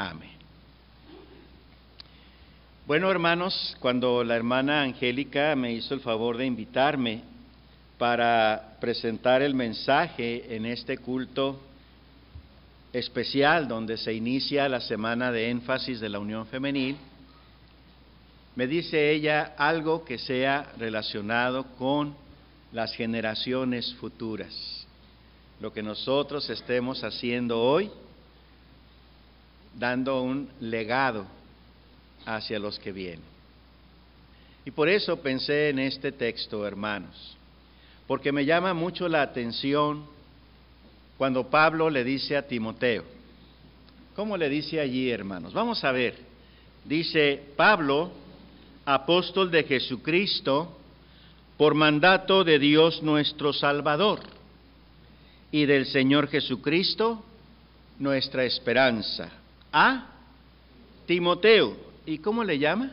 Amén. Bueno, hermanos, cuando la hermana Angélica me hizo el favor de invitarme para presentar el mensaje en este culto especial donde se inicia la semana de énfasis de la Unión Femenil, me dice ella algo que sea relacionado con las generaciones futuras, lo que nosotros estemos haciendo hoy, dando un legado hacia los que vienen. Y por eso pensé en este texto, hermanos, porque me llama mucho la atención cuando Pablo le dice a Timoteo, ¿cómo le dice allí, hermanos? Vamos a ver, dice Pablo, apóstol de Jesucristo, por mandato de Dios nuestro Salvador y del Señor Jesucristo, nuestra esperanza. A Timoteo, ¿y cómo le llama?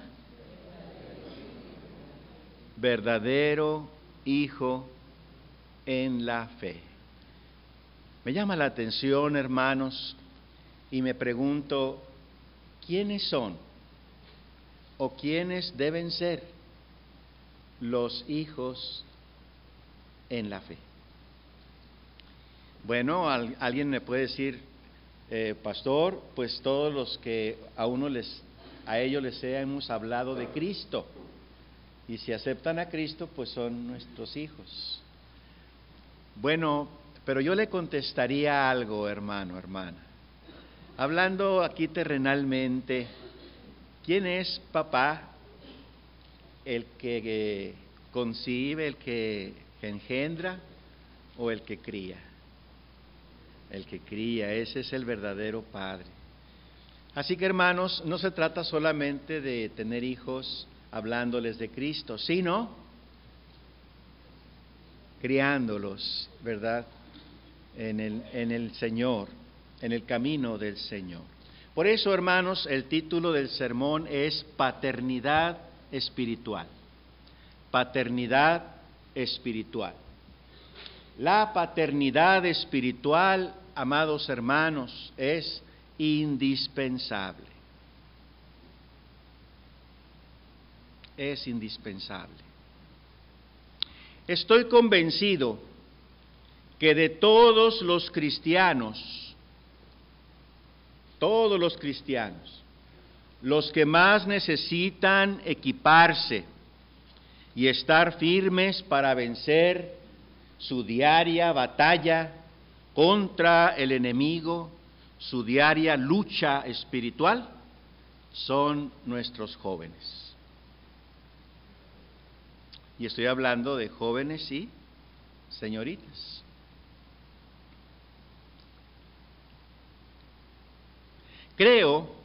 Verdadero Hijo en la fe. Me llama la atención, hermanos, y me pregunto, ¿quiénes son o quiénes deben ser los hijos en la fe? Bueno, alguien me puede decir, eh, pastor, pues todos los que a uno les, a ellos les hemos hablado de Cristo. Y si aceptan a Cristo, pues son nuestros hijos. Bueno, pero yo le contestaría algo, hermano, hermana. Hablando aquí terrenalmente, ¿quién es papá? ¿El que concibe, el que engendra o el que cría? El que cría, ese es el verdadero padre. Así que hermanos, no se trata solamente de tener hijos hablándoles de Cristo, sino criándolos, ¿verdad? En el, en el Señor, en el camino del Señor. Por eso, hermanos, el título del sermón es Paternidad Espiritual. Paternidad Espiritual. La paternidad espiritual, amados hermanos, es indispensable. Es indispensable. Estoy convencido que de todos los cristianos, todos los cristianos, los que más necesitan equiparse y estar firmes para vencer su diaria batalla contra el enemigo, su diaria lucha espiritual, son nuestros jóvenes. Y estoy hablando de jóvenes y señoritas. Creo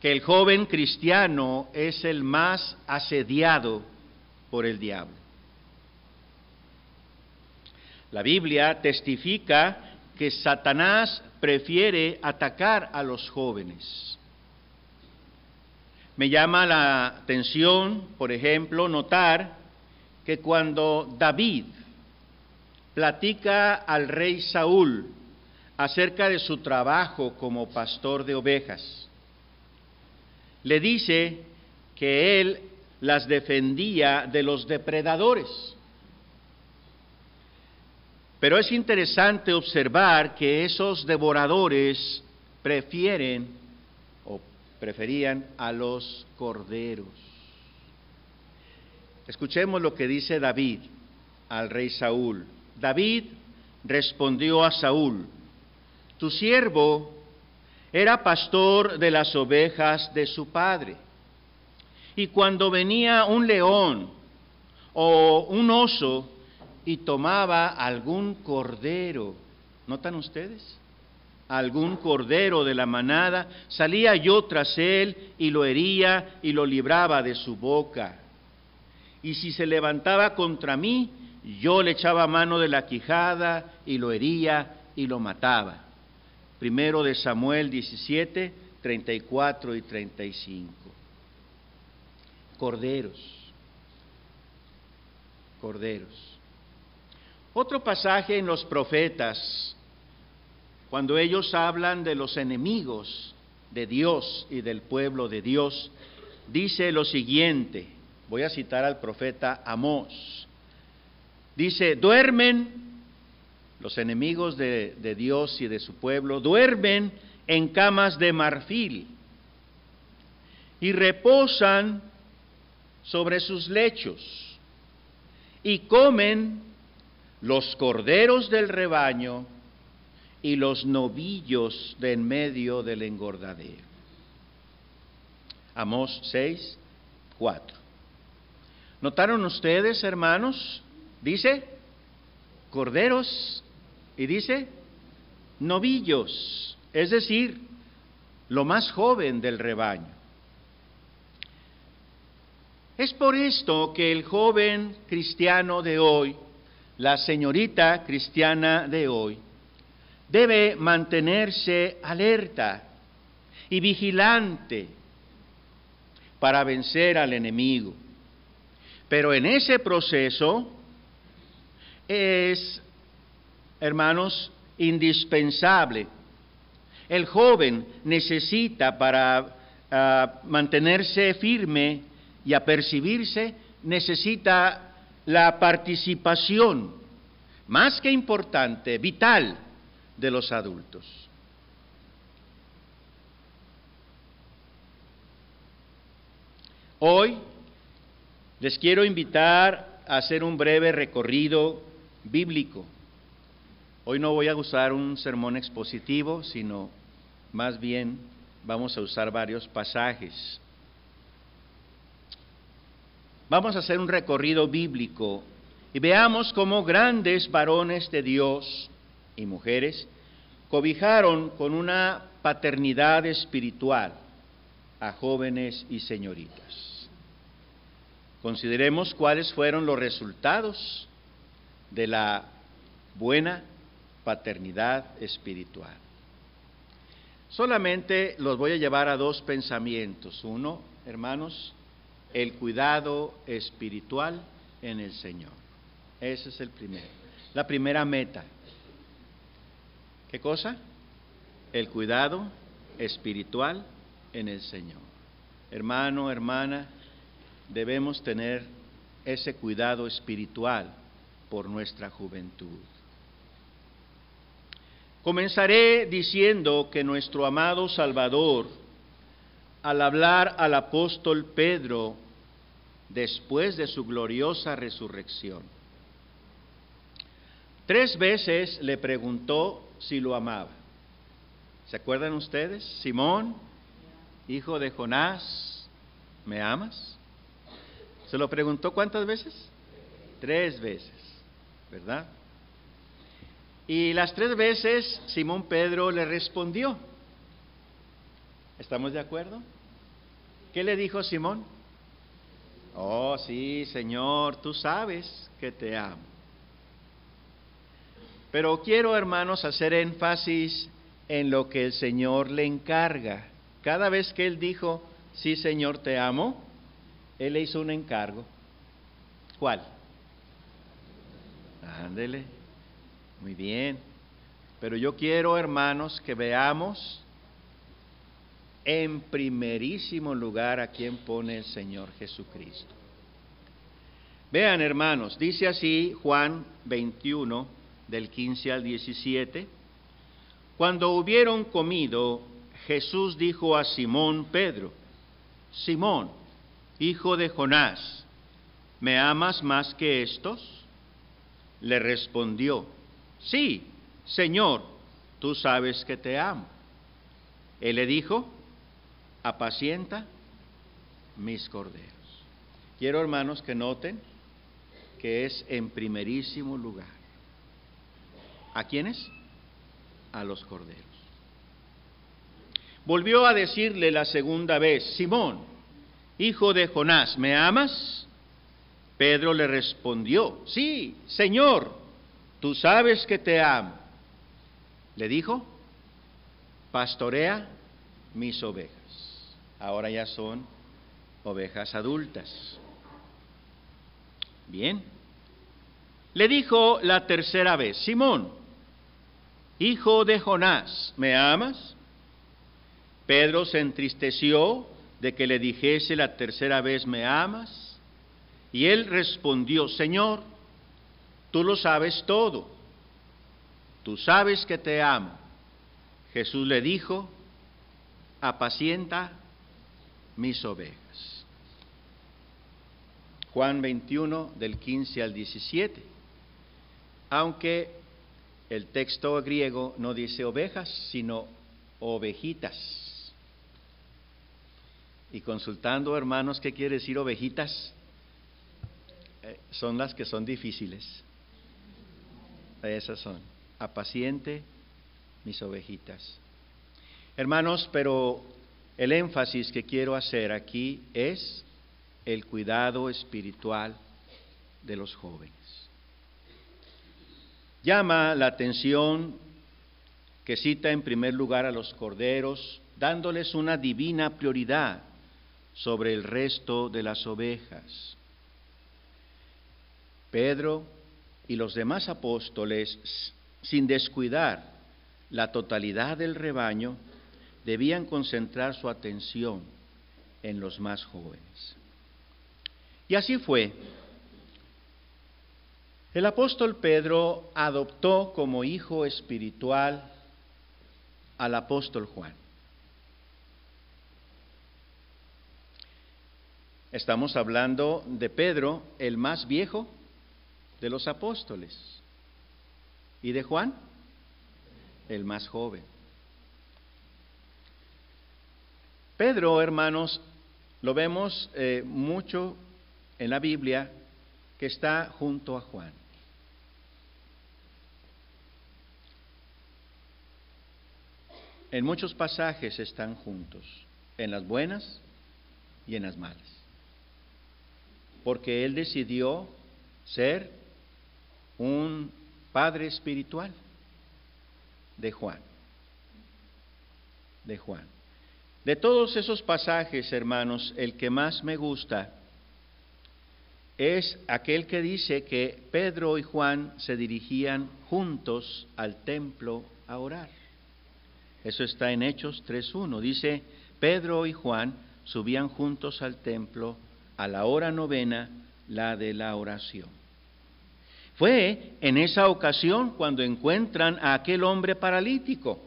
que el joven cristiano es el más asediado por el diablo. La Biblia testifica que Satanás prefiere atacar a los jóvenes. Me llama la atención, por ejemplo, notar que cuando David platica al rey Saúl acerca de su trabajo como pastor de ovejas, le dice que él las defendía de los depredadores. Pero es interesante observar que esos devoradores prefieren o preferían a los corderos. Escuchemos lo que dice David al rey Saúl. David respondió a Saúl, tu siervo era pastor de las ovejas de su padre. Y cuando venía un león o un oso y tomaba algún cordero, ¿notan ustedes? Algún cordero de la manada, salía yo tras él y lo hería y lo libraba de su boca y si se levantaba contra mí, yo le echaba mano de la quijada y lo hería y lo mataba. Primero de Samuel 17, 34 y 35. Corderos, corderos. Otro pasaje en los profetas, cuando ellos hablan de los enemigos de Dios y del pueblo de Dios, dice lo siguiente, voy a citar al profeta Amós, dice, duermen los enemigos de, de Dios y de su pueblo, duermen en camas de marfil y reposan sobre sus lechos y comen los corderos del rebaño y los novillos de en medio del engordadero. Amós 6, 4. ¿Notaron ustedes, hermanos? Dice corderos y dice novillos, es decir, lo más joven del rebaño. Es por esto que el joven cristiano de hoy, la señorita cristiana de hoy, debe mantenerse alerta y vigilante para vencer al enemigo. Pero en ese proceso es, hermanos, indispensable. El joven necesita para ah, mantenerse firme y apercibirse, necesita la participación, más que importante, vital, de los adultos. Hoy les quiero invitar a hacer un breve recorrido bíblico. Hoy no voy a usar un sermón expositivo, sino más bien vamos a usar varios pasajes. Vamos a hacer un recorrido bíblico y veamos cómo grandes varones de Dios y mujeres cobijaron con una paternidad espiritual a jóvenes y señoritas. Consideremos cuáles fueron los resultados de la buena paternidad espiritual. Solamente los voy a llevar a dos pensamientos. Uno, hermanos, el cuidado espiritual en el Señor. Ese es el primero. La primera meta. ¿Qué cosa? El cuidado espiritual en el Señor. Hermano, hermana, debemos tener ese cuidado espiritual por nuestra juventud. Comenzaré diciendo que nuestro amado Salvador, al hablar al apóstol Pedro después de su gloriosa resurrección, tres veces le preguntó si lo amaba. ¿Se acuerdan ustedes? Simón, hijo de Jonás, ¿me amas? ¿Se lo preguntó cuántas veces? Tres veces. ¿verdad? Y las tres veces Simón Pedro le respondió. ¿Estamos de acuerdo? ¿Qué le dijo Simón? Oh, sí, Señor, tú sabes que te amo. Pero quiero, hermanos, hacer énfasis en lo que el Señor le encarga. Cada vez que él dijo, sí, Señor, te amo, él le hizo un encargo. ¿Cuál? Ándele. Muy bien. Pero yo quiero, hermanos, que veamos en primerísimo lugar a quién pone el Señor Jesucristo. Vean, hermanos, dice así Juan 21, del 15 al 17. Cuando hubieron comido, Jesús dijo a Simón Pedro, Simón, hijo de Jonás, ¿me amas más que estos? le respondió, sí, Señor, tú sabes que te amo. Él le dijo, apacienta mis corderos. Quiero, hermanos, que noten que es en primerísimo lugar. ¿A quiénes? A los corderos. Volvió a decirle la segunda vez, Simón, hijo de Jonás, ¿me amas? Pedro le respondió, sí, Señor, tú sabes que te amo. Le dijo, pastorea mis ovejas. Ahora ya son ovejas adultas. Bien. Le dijo la tercera vez, Simón, hijo de Jonás, ¿me amas? Pedro se entristeció de que le dijese la tercera vez, ¿me amas? Y él respondió, Señor, tú lo sabes todo, tú sabes que te amo. Jesús le dijo, apacienta mis ovejas. Juan 21 del 15 al 17. Aunque el texto griego no dice ovejas, sino ovejitas. Y consultando, hermanos, ¿qué quiere decir ovejitas? Eh, son las que son difíciles. Esas son. Apaciente mis ovejitas. Hermanos, pero el énfasis que quiero hacer aquí es el cuidado espiritual de los jóvenes. Llama la atención que cita en primer lugar a los corderos, dándoles una divina prioridad sobre el resto de las ovejas. Pedro y los demás apóstoles, sin descuidar la totalidad del rebaño, debían concentrar su atención en los más jóvenes. Y así fue. El apóstol Pedro adoptó como hijo espiritual al apóstol Juan. Estamos hablando de Pedro, el más viejo de los apóstoles, y de Juan, el más joven. Pedro, hermanos, lo vemos eh, mucho en la Biblia que está junto a Juan. En muchos pasajes están juntos, en las buenas y en las malas porque él decidió ser un padre espiritual de Juan. De Juan. De todos esos pasajes, hermanos, el que más me gusta es aquel que dice que Pedro y Juan se dirigían juntos al templo a orar. Eso está en Hechos 3.1. Dice, Pedro y Juan subían juntos al templo a la hora novena, la de la oración. Fue en esa ocasión cuando encuentran a aquel hombre paralítico,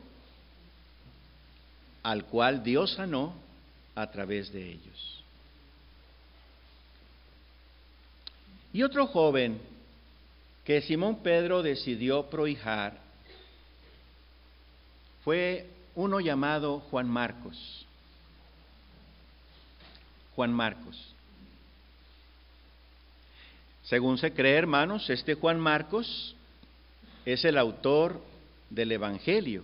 al cual Dios sanó a través de ellos. Y otro joven que Simón Pedro decidió prohijar fue uno llamado Juan Marcos. Juan Marcos. Según se cree, hermanos, este Juan Marcos es el autor del Evangelio,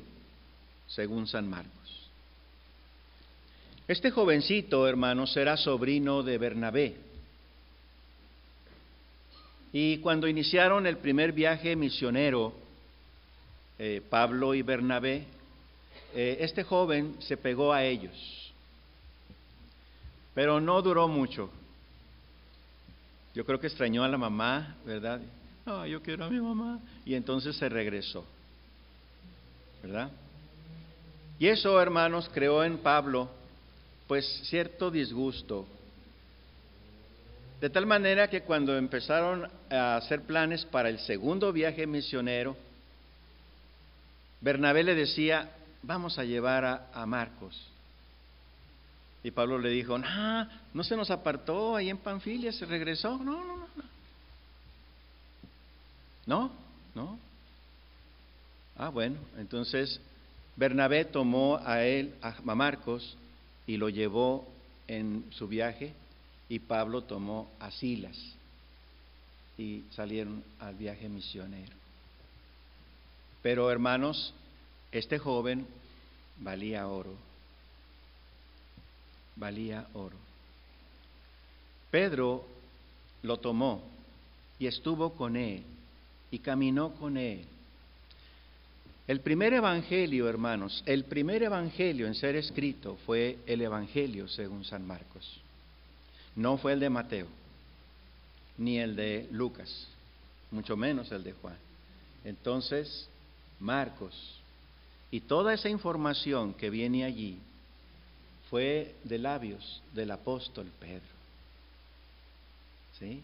según San Marcos. Este jovencito, hermanos, era sobrino de Bernabé. Y cuando iniciaron el primer viaje misionero, eh, Pablo y Bernabé, eh, este joven se pegó a ellos, pero no duró mucho. Yo creo que extrañó a la mamá, ¿verdad? Ah, yo quiero a mi mamá. Y entonces se regresó, ¿verdad? Y eso, hermanos, creó en Pablo, pues, cierto disgusto. De tal manera que cuando empezaron a hacer planes para el segundo viaje misionero, Bernabé le decía, vamos a llevar a, Marcos. Y Pablo le dijo, no, no se nos apartó ahí en Panfilia, se regresó. No, no, no. No, no. Ah, bueno, entonces Bernabé tomó a él, a Marcos, y lo llevó en su viaje, y Pablo tomó a Silas, y salieron al viaje misionero. Pero hermanos, este joven valía oro valía oro. Pedro lo tomó y estuvo con él y caminó con él. El primer evangelio, hermanos, el primer evangelio en ser escrito fue el evangelio según San Marcos. No fue el de Mateo, ni el de Lucas, mucho menos el de Juan. Entonces, Marcos y toda esa información que viene allí fue de labios del apóstol Pedro. ¿Sí?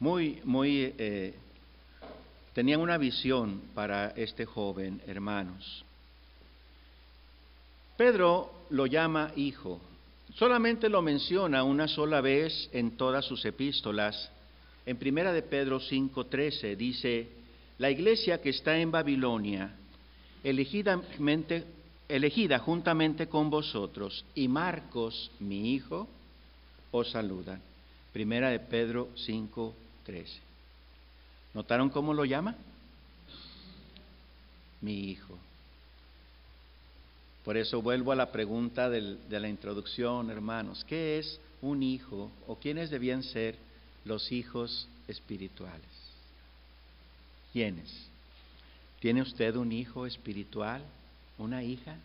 Muy, muy, eh, tenían una visión para este joven, hermanos. Pedro lo llama hijo. Solamente lo menciona una sola vez en todas sus epístolas. En primera de Pedro 5:13 dice, la iglesia que está en Babilonia, elegida juntamente con vosotros, y Marcos, mi hijo, os saludan. Primera de Pedro 5:13. ¿Notaron cómo lo llama? Mi hijo. Por eso vuelvo a la pregunta de la introducción, hermanos. ¿Qué es un hijo o quiénes debían ser los hijos espirituales? ¿Quiénes? ¿Tiene usted un hijo espiritual? ¿Una hija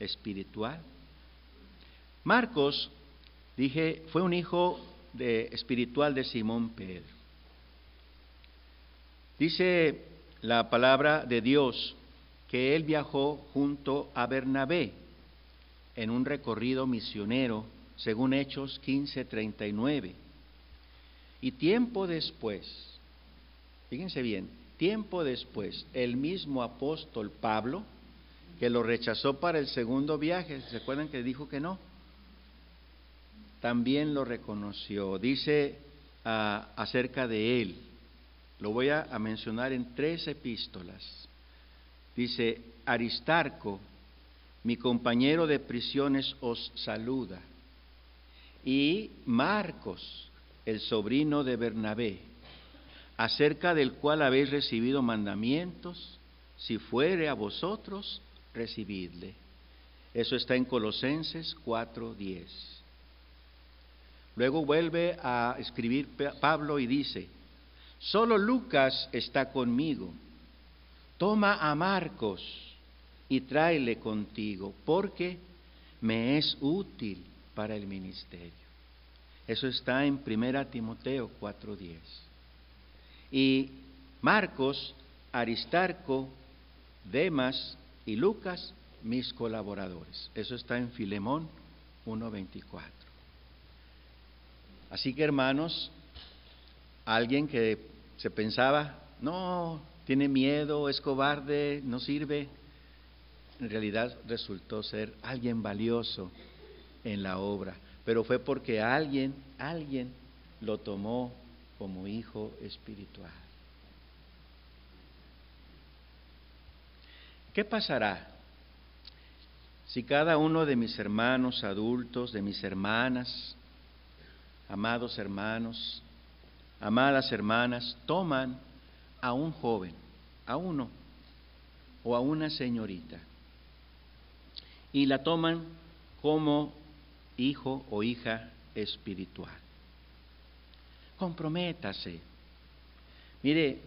espiritual? Marcos, dije, fue un hijo de, espiritual de Simón Pedro. Dice la palabra de Dios que él viajó junto a Bernabé en un recorrido misionero, según Hechos 15:39. Y tiempo después, fíjense bien, tiempo después, el mismo apóstol Pablo, que lo rechazó para el segundo viaje, ¿se acuerdan que dijo que no? También lo reconoció. Dice ah, acerca de él, lo voy a mencionar en tres epístolas. Dice, Aristarco, mi compañero de prisiones, os saluda. Y Marcos, el sobrino de Bernabé, acerca del cual habéis recibido mandamientos, si fuere a vosotros, recibidle. Eso está en Colosenses 4:10. Luego vuelve a escribir Pablo y dice, solo Lucas está conmigo toma a Marcos y tráele contigo, porque me es útil para el ministerio. Eso está en 1 Timoteo 4:10. Y Marcos, Aristarco, Demas y Lucas, mis colaboradores. Eso está en Filemón 1:24. Así que hermanos, alguien que se pensaba, no, tiene miedo, es cobarde, no sirve, en realidad resultó ser alguien valioso en la obra, pero fue porque alguien, alguien lo tomó como hijo espiritual. ¿Qué pasará si cada uno de mis hermanos adultos, de mis hermanas, amados hermanos, amadas hermanas, toman a un joven, a uno o a una señorita y la toman como hijo o hija espiritual. Comprométase. Mire,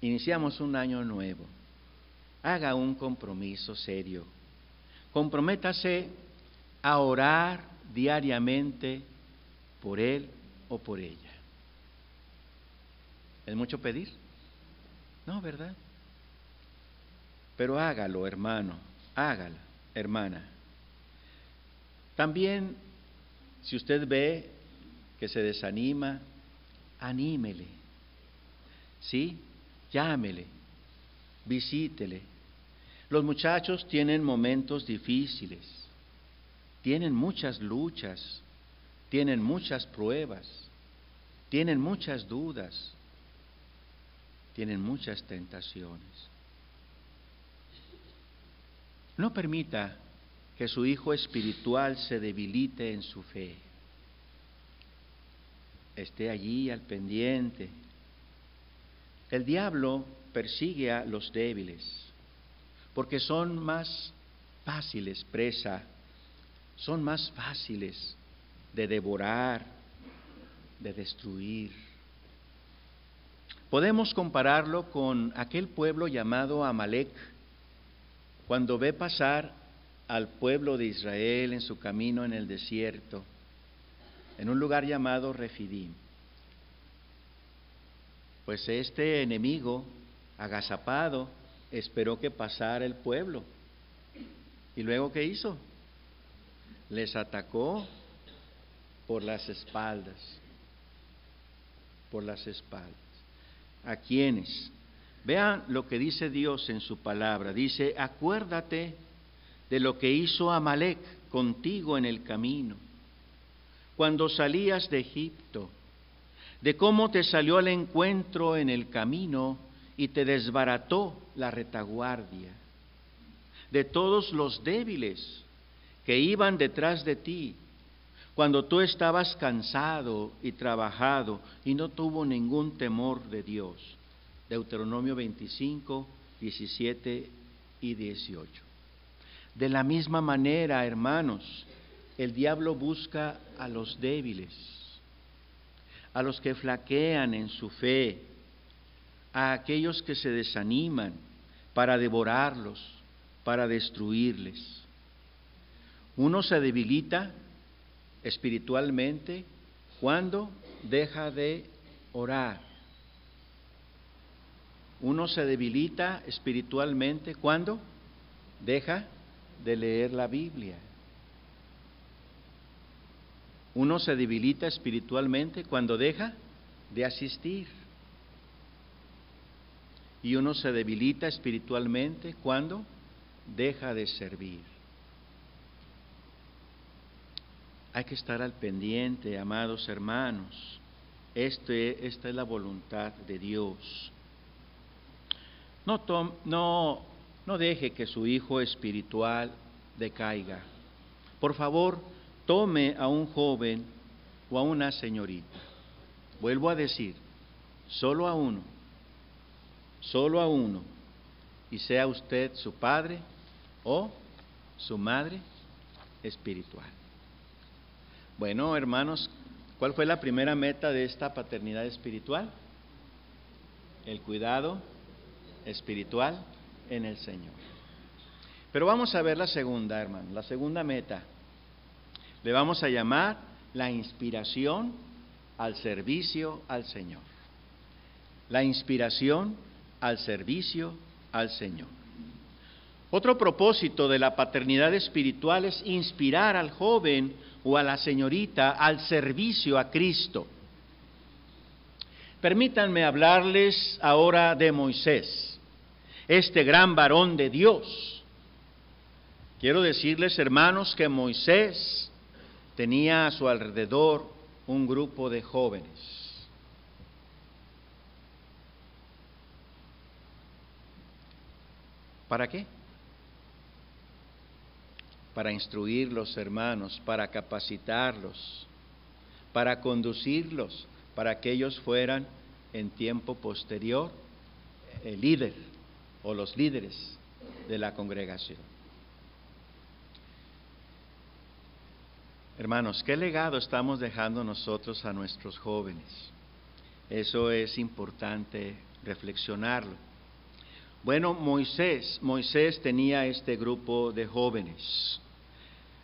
iniciamos un año nuevo. Haga un compromiso serio. Comprométase a orar diariamente por él o por ella. ¿Es mucho pedir? No, ¿verdad? Pero hágalo, hermano, hágala, hermana. También, si usted ve que se desanima, anímele, ¿sí? Llámele, visítele. Los muchachos tienen momentos difíciles, tienen muchas luchas, tienen muchas pruebas, tienen muchas dudas tienen muchas tentaciones. No permita que su hijo espiritual se debilite en su fe. Esté allí al pendiente. El diablo persigue a los débiles porque son más fáciles presa, son más fáciles de devorar, de destruir. Podemos compararlo con aquel pueblo llamado Amalek, cuando ve pasar al pueblo de Israel en su camino en el desierto, en un lugar llamado Refidim. Pues este enemigo, agazapado, esperó que pasara el pueblo. ¿Y luego qué hizo? les atacó por las espaldas, por las espaldas. ¿A quiénes? Vean lo que dice Dios en su palabra. Dice, acuérdate de lo que hizo Amalek contigo en el camino, cuando salías de Egipto, de cómo te salió al encuentro en el camino y te desbarató la retaguardia, de todos los débiles que iban detrás de ti, cuando tú estabas cansado y trabajado y no tuvo ningún temor de Dios. Deuteronomio 25, 17 y 18. De la misma manera, hermanos, el diablo busca a los débiles, a los que flaquean en su fe, a aquellos que se desaniman para devorarlos, para destruirles. Uno se debilita espiritualmente cuando deja de orar. Uno se debilita espiritualmente cuando deja de leer la Biblia. Uno se debilita espiritualmente cuando deja de asistir. Y uno se debilita espiritualmente cuando deja de servir. Hay que estar al pendiente, amados hermanos. Este, esta es la voluntad de Dios. No, no, no deje que su hijo espiritual decaiga. Por favor, tome a un joven o a una señorita. Vuelvo a decir, solo a uno, solo a uno, y sea usted su padre o su madre espiritual. Bueno, hermanos, ¿cuál fue la primera meta de esta paternidad espiritual? El cuidado espiritual en el Señor. Pero vamos a ver la segunda, hermano, la segunda meta. Le vamos a llamar la inspiración al servicio al Señor. La inspiración al servicio al Señor. Otro propósito de la paternidad espiritual es inspirar al joven o a la señorita al servicio a Cristo. Permítanme hablarles ahora de Moisés, este gran varón de Dios. Quiero decirles, hermanos, que Moisés tenía a su alrededor un grupo de jóvenes. ¿Para qué? Para instruir los hermanos, para capacitarlos, para conducirlos, para que ellos fueran en tiempo posterior el líder o los líderes de la congregación. Hermanos, ¿qué legado estamos dejando nosotros a nuestros jóvenes? Eso es importante reflexionarlo. Bueno, Moisés, Moisés tenía este grupo de jóvenes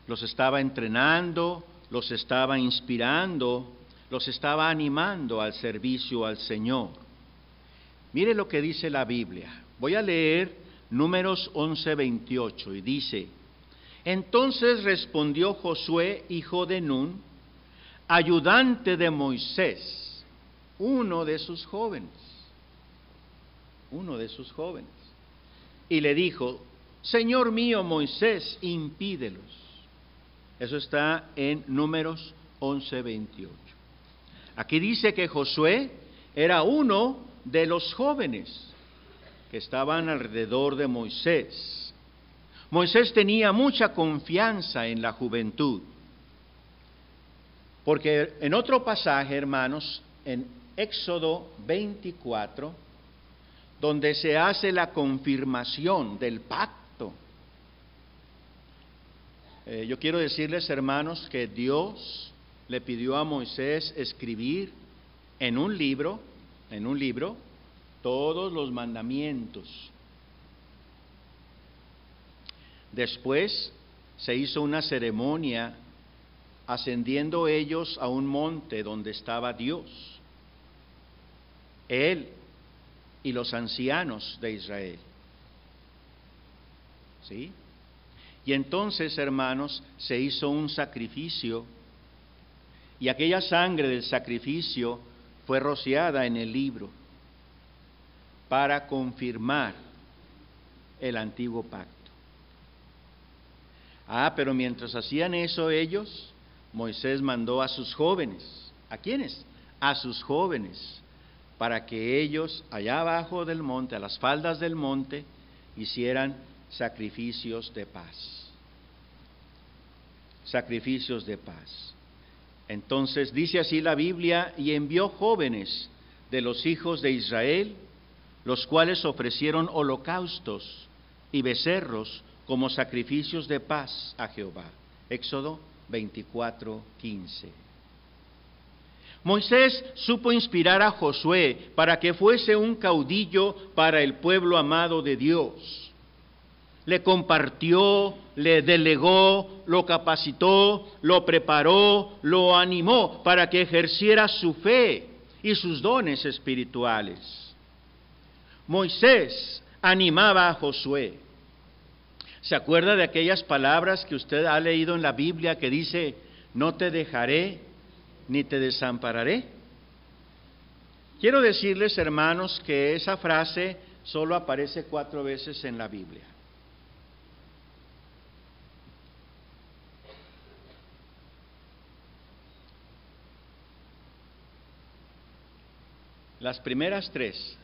los estaba entrenando, los estaba inspirando, los estaba animando al servicio al Señor. Mire lo que dice la Biblia. Voy a leer números 11:28 y dice, entonces respondió Josué, hijo de Nun, ayudante de Moisés, uno de sus jóvenes, uno de sus jóvenes, y le dijo, Señor mío Moisés, impídelos. Eso está en números 11:28. Aquí dice que Josué era uno de los jóvenes que estaban alrededor de Moisés. Moisés tenía mucha confianza en la juventud. Porque en otro pasaje, hermanos, en Éxodo 24, donde se hace la confirmación del pacto, eh, yo quiero decirles, hermanos, que Dios le pidió a Moisés escribir en un libro, en un libro, todos los mandamientos. Después se hizo una ceremonia ascendiendo ellos a un monte donde estaba Dios, Él y los ancianos de Israel. ¿Sí? Y entonces, hermanos, se hizo un sacrificio y aquella sangre del sacrificio fue rociada en el libro para confirmar el antiguo pacto. Ah, pero mientras hacían eso ellos, Moisés mandó a sus jóvenes. ¿A quiénes? A sus jóvenes, para que ellos allá abajo del monte, a las faldas del monte, hicieran sacrificios de paz. Sacrificios de paz. Entonces dice así la Biblia, y envió jóvenes de los hijos de Israel, los cuales ofrecieron holocaustos y becerros como sacrificios de paz a Jehová. Éxodo 24, 15. Moisés supo inspirar a Josué para que fuese un caudillo para el pueblo amado de Dios le compartió, le delegó, lo capacitó, lo preparó, lo animó para que ejerciera su fe y sus dones espirituales. Moisés animaba a Josué. ¿Se acuerda de aquellas palabras que usted ha leído en la Biblia que dice, no te dejaré ni te desampararé? Quiero decirles, hermanos, que esa frase solo aparece cuatro veces en la Biblia. Las primeras tres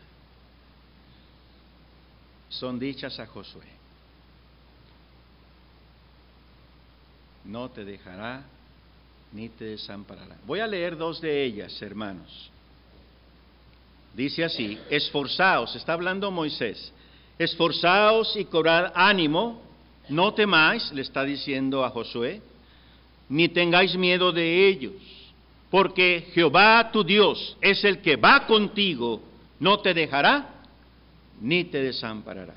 son dichas a Josué. No te dejará ni te desamparará. Voy a leer dos de ellas, hermanos. Dice así, esforzaos, está hablando Moisés, esforzaos y cobrad ánimo, no temáis, le está diciendo a Josué, ni tengáis miedo de ellos porque Jehová tu Dios es el que va contigo, no te dejará ni te desamparará.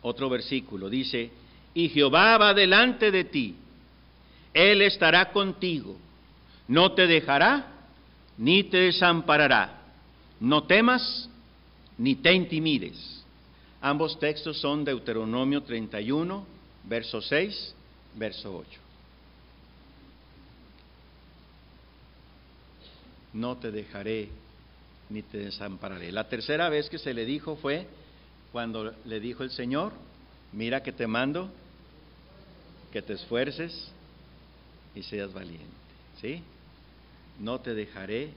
Otro versículo dice, y Jehová va delante de ti, Él estará contigo, no te dejará ni te desamparará. No temas ni te intimides. Ambos textos son Deuteronomio 31, verso 6 verso 8. No te dejaré ni te desampararé. La tercera vez que se le dijo fue cuando le dijo el Señor, mira que te mando, que te esfuerces y seas valiente. ¿Sí? No te dejaré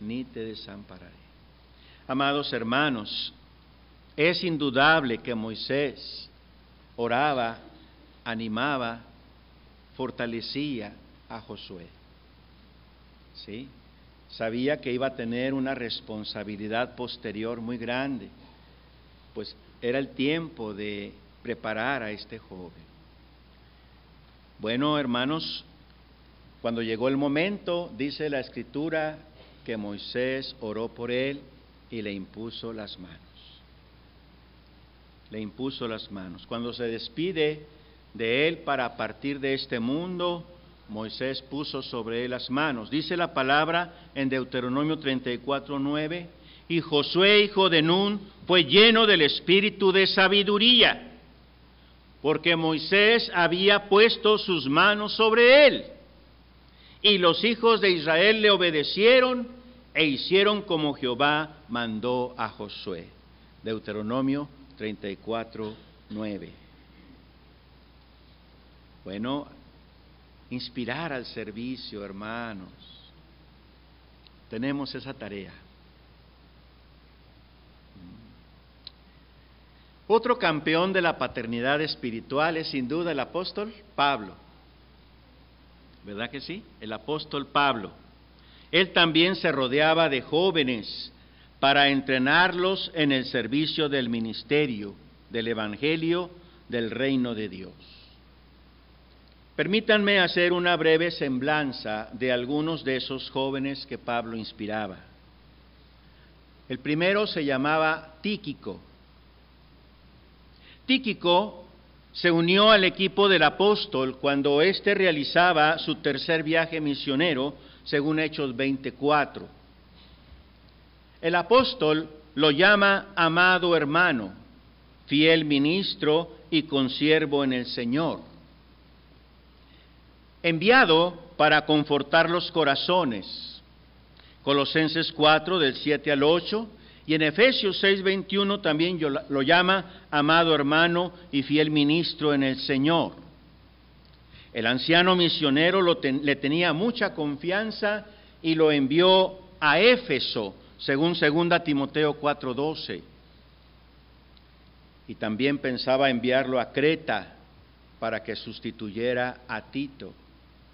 ni te desampararé. Amados hermanos, es indudable que Moisés oraba animaba, fortalecía a Josué. ¿Sí? Sabía que iba a tener una responsabilidad posterior muy grande, pues era el tiempo de preparar a este joven. Bueno, hermanos, cuando llegó el momento, dice la escritura que Moisés oró por él y le impuso las manos. Le impuso las manos. Cuando se despide de él para partir de este mundo, Moisés puso sobre él las manos. Dice la palabra en Deuteronomio 34, 9, y Josué, hijo de Nun, fue lleno del espíritu de sabiduría, porque Moisés había puesto sus manos sobre él. Y los hijos de Israel le obedecieron e hicieron como Jehová mandó a Josué. Deuteronomio 34, 9. Bueno, inspirar al servicio, hermanos. Tenemos esa tarea. Otro campeón de la paternidad espiritual es sin duda el apóstol Pablo. ¿Verdad que sí? El apóstol Pablo. Él también se rodeaba de jóvenes para entrenarlos en el servicio del ministerio, del Evangelio, del reino de Dios. Permítanme hacer una breve semblanza de algunos de esos jóvenes que Pablo inspiraba. El primero se llamaba Tíquico. Tíquico se unió al equipo del apóstol cuando éste realizaba su tercer viaje misionero, según Hechos 24. El apóstol lo llama amado hermano fiel ministro y consiervo en el Señor, enviado para confortar los corazones. Colosenses 4 del 7 al 8 y en Efesios 6:21 también lo llama amado hermano y fiel ministro en el Señor. El anciano misionero le tenía mucha confianza y lo envió a Éfeso, según 2 Timoteo 4:12. Y también pensaba enviarlo a Creta para que sustituyera a Tito,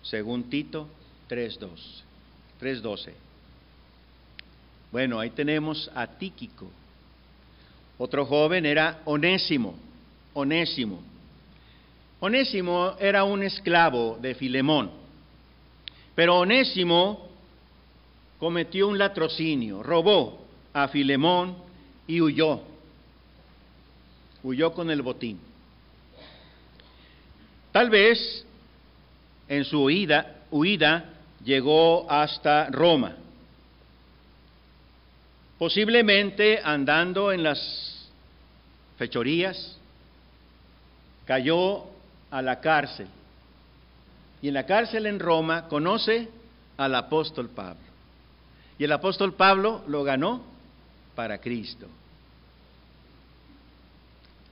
según Tito 3:12. 3:12. Bueno, ahí tenemos a Tíquico. Otro joven era Onésimo, Onésimo. Onésimo era un esclavo de Filemón, pero Onésimo cometió un latrocinio, robó a Filemón y huyó. Huyó con el botín. Tal vez en su huida, llegó hasta Roma. Posiblemente andando en las fechorías, cayó a la cárcel. Y en la cárcel en Roma conoce al apóstol Pablo. Y el apóstol Pablo lo ganó para Cristo.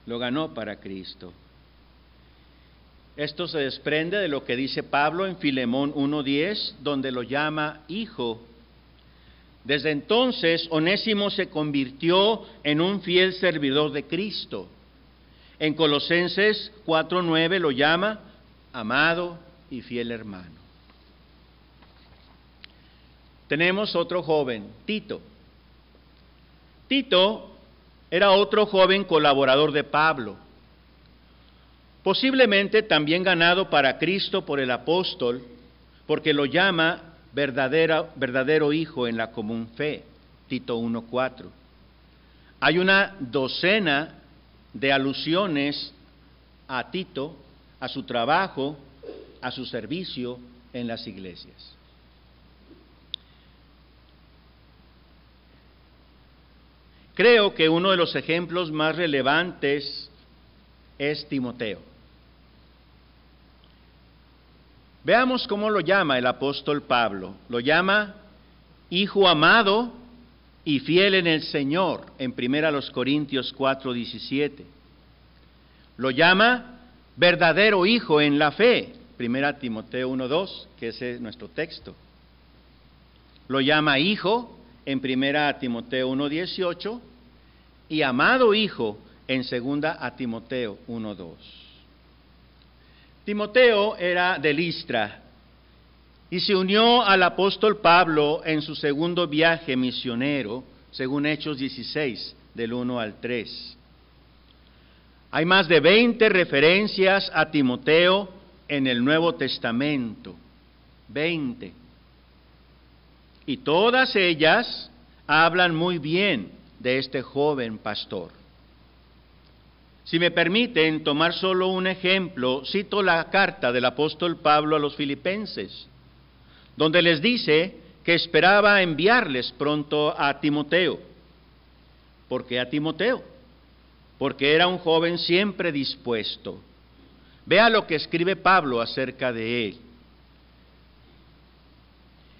Lo ganó para Cristo. Esto se desprende de lo que dice Pablo en Filemón 1.10, donde lo llama hijo desde entonces, Onésimo se convirtió en un fiel servidor de Cristo. En Colosenses 4.9 lo llama amado y fiel hermano. Tenemos otro joven, Tito. Tito era otro joven colaborador de Pablo, posiblemente también ganado para Cristo por el apóstol, porque lo llama verdadero hijo en la común fe, Tito 1.4. Hay una docena de alusiones a Tito, a su trabajo, a su servicio en las iglesias. Creo que uno de los ejemplos más relevantes es Timoteo. Veamos cómo lo llama el apóstol Pablo. Lo llama hijo amado y fiel en el Señor, en 1 Corintios 4, 17. Lo llama verdadero hijo en la fe, 1 Timoteo 1, 2, que es nuestro texto. Lo llama hijo en 1 Timoteo 1, 18 y amado hijo en 2 Timoteo 1, 2. Timoteo era de Listra y se unió al apóstol Pablo en su segundo viaje misionero, según Hechos 16, del 1 al 3. Hay más de 20 referencias a Timoteo en el Nuevo Testamento, 20. Y todas ellas hablan muy bien de este joven pastor. Si me permiten tomar solo un ejemplo, cito la carta del apóstol Pablo a los filipenses, donde les dice que esperaba enviarles pronto a Timoteo. ¿Por qué a Timoteo? Porque era un joven siempre dispuesto. Vea lo que escribe Pablo acerca de él.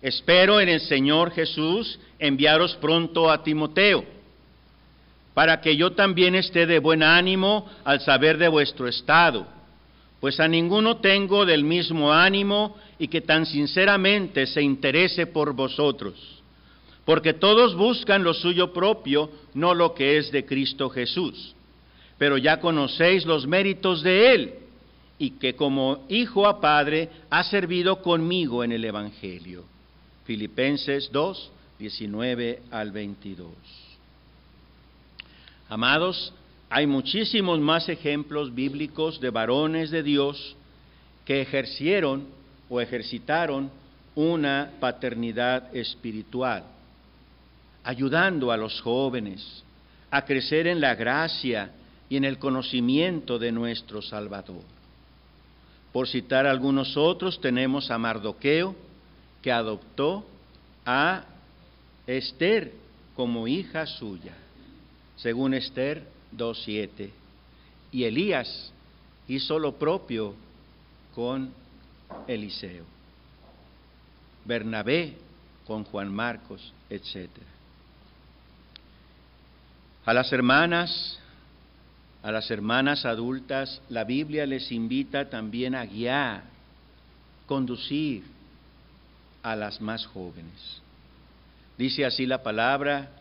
Espero en el Señor Jesús enviaros pronto a Timoteo para que yo también esté de buen ánimo al saber de vuestro estado, pues a ninguno tengo del mismo ánimo y que tan sinceramente se interese por vosotros, porque todos buscan lo suyo propio, no lo que es de Cristo Jesús. Pero ya conocéis los méritos de Él, y que como hijo a padre ha servido conmigo en el Evangelio. Filipenses 2, 19 al 22. Amados, hay muchísimos más ejemplos bíblicos de varones de Dios que ejercieron o ejercitaron una paternidad espiritual, ayudando a los jóvenes a crecer en la gracia y en el conocimiento de nuestro Salvador. Por citar algunos otros, tenemos a Mardoqueo, que adoptó a Esther como hija suya según Esther 2.7. y Elías hizo lo propio con Eliseo. Bernabé con Juan Marcos, etc. A las hermanas, a las hermanas adultas, la Biblia les invita también a guiar, conducir a las más jóvenes. Dice así la palabra,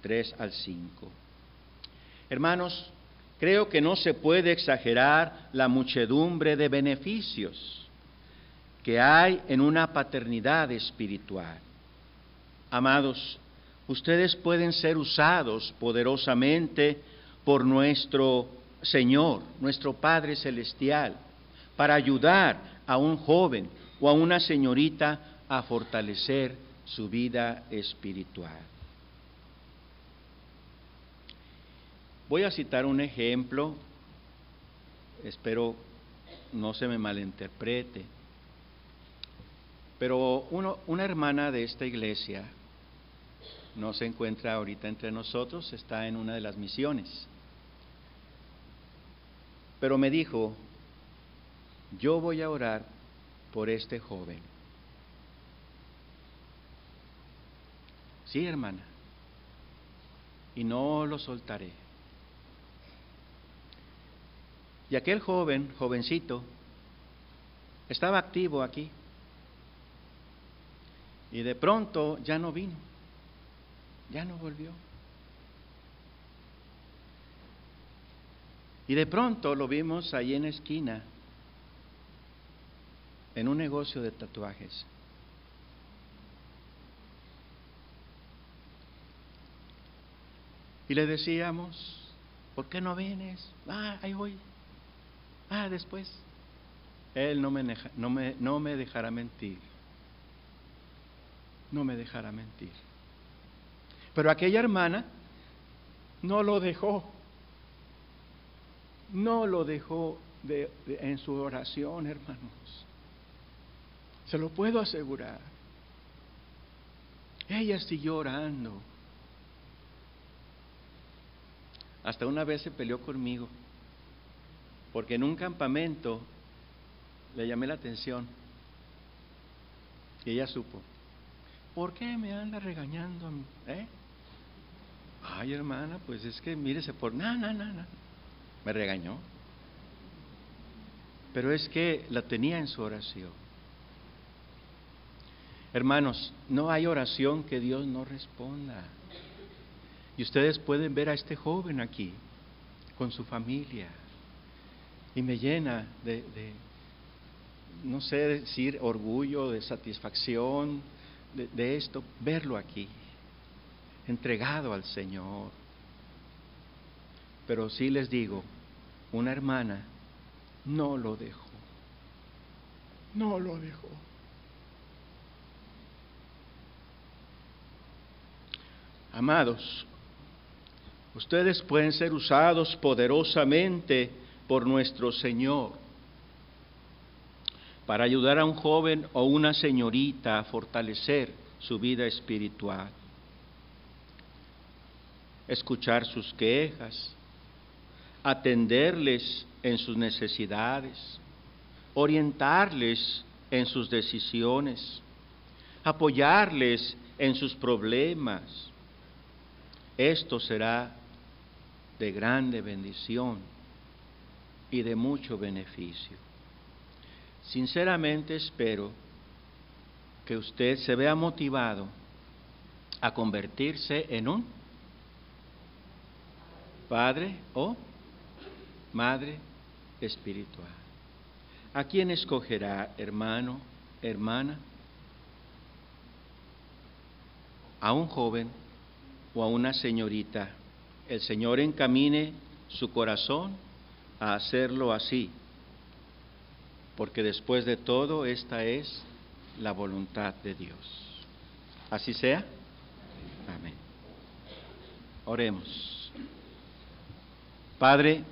3 al 5. Hermanos, creo que no se puede exagerar la muchedumbre de beneficios que hay en una paternidad espiritual. Amados, ustedes pueden ser usados poderosamente por nuestro Señor, nuestro Padre Celestial, para ayudar a un joven o a una señorita a fortalecer su vida espiritual. Voy a citar un ejemplo, espero no se me malinterprete, pero una hermana de esta iglesia no se encuentra ahorita entre nosotros, está en una de las misiones, pero me dijo, yo voy a orar por este joven. Sí, hermana, y no lo soltaré. Y aquel joven, jovencito, estaba activo aquí. Y de pronto ya no vino, ya no volvió. Y de pronto lo vimos ahí en la esquina, en un negocio de tatuajes. Y le decíamos, ¿por qué no vienes? Ah, ahí voy. Ah, después. Él no me, no me, no me dejará mentir. No me dejará mentir. Pero aquella hermana no lo dejó. No lo dejó en su oración, hermanos. Se lo puedo asegurar. Ella siguió orando. Hasta una vez se peleó conmigo porque en un campamento le llamé la atención y ella supo, ¿por qué me anda regañando? ¿Eh? Ay, hermana, pues es que mírese por... No, no, no, no. Me regañó. Pero es que la tenía en su oración. Hermanos, no hay oración que Dios no responda. Y ustedes pueden ver a este joven aquí, con su familia, y me llena de, no sé decir, orgullo, de satisfacción de, de esto, verlo aquí, entregado al Señor. Pero sí les digo, una hermana no lo dejó, no lo dejó. Amados, ustedes pueden ser usados poderosamente por nuestro Señor. Para ayudar a un joven o una señorita a fortalecer su vida espiritual. Escuchar sus quejas, atenderles en sus necesidades, orientarles en sus decisiones, apoyarles en sus problemas. Esto será de grande bendición y de mucho beneficio. Sinceramente espero que usted se vea motivado a convertirse en un padre o madre espiritual. ¿A quién escogerá, hermano, hermana? ¿A un joven o a una señorita? El Señor encamine su corazón a hacerlo así, porque después de todo esta es la voluntad de Dios. Así sea. Amén. Oremos. Padre,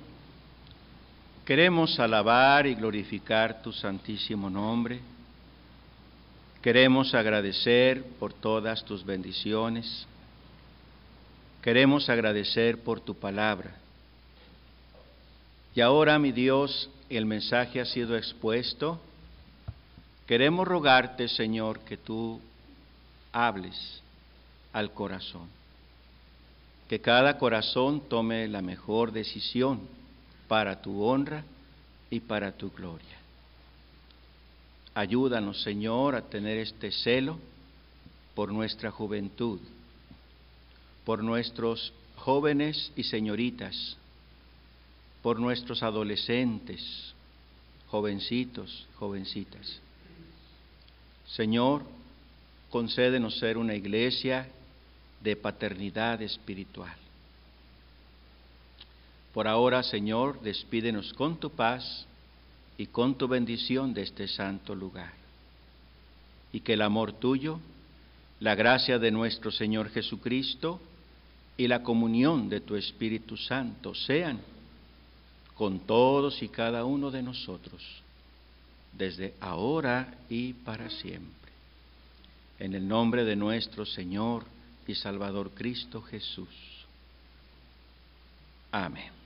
queremos alabar y glorificar tu santísimo nombre. Queremos agradecer por todas tus bendiciones. Queremos agradecer por tu palabra. Y ahora, mi Dios, el mensaje ha sido expuesto. Queremos rogarte, Señor, que tú hables al corazón. Que cada corazón tome la mejor decisión para tu honra y para tu gloria. Ayúdanos, Señor, a tener este celo por nuestra juventud, por nuestros jóvenes y señoritas, por nuestros adolescentes, jovencitos, jovencitas. Señor, concédenos ser una iglesia de paternidad espiritual. Por ahora, Señor, despídenos con tu paz y con tu bendición de este santo lugar. Y que el amor tuyo, la gracia de nuestro Señor Jesucristo y la comunión de tu Espíritu Santo sean con todos y cada uno de nosotros, desde ahora y para siempre. En el nombre de nuestro Señor y Salvador Cristo Jesús. Amén.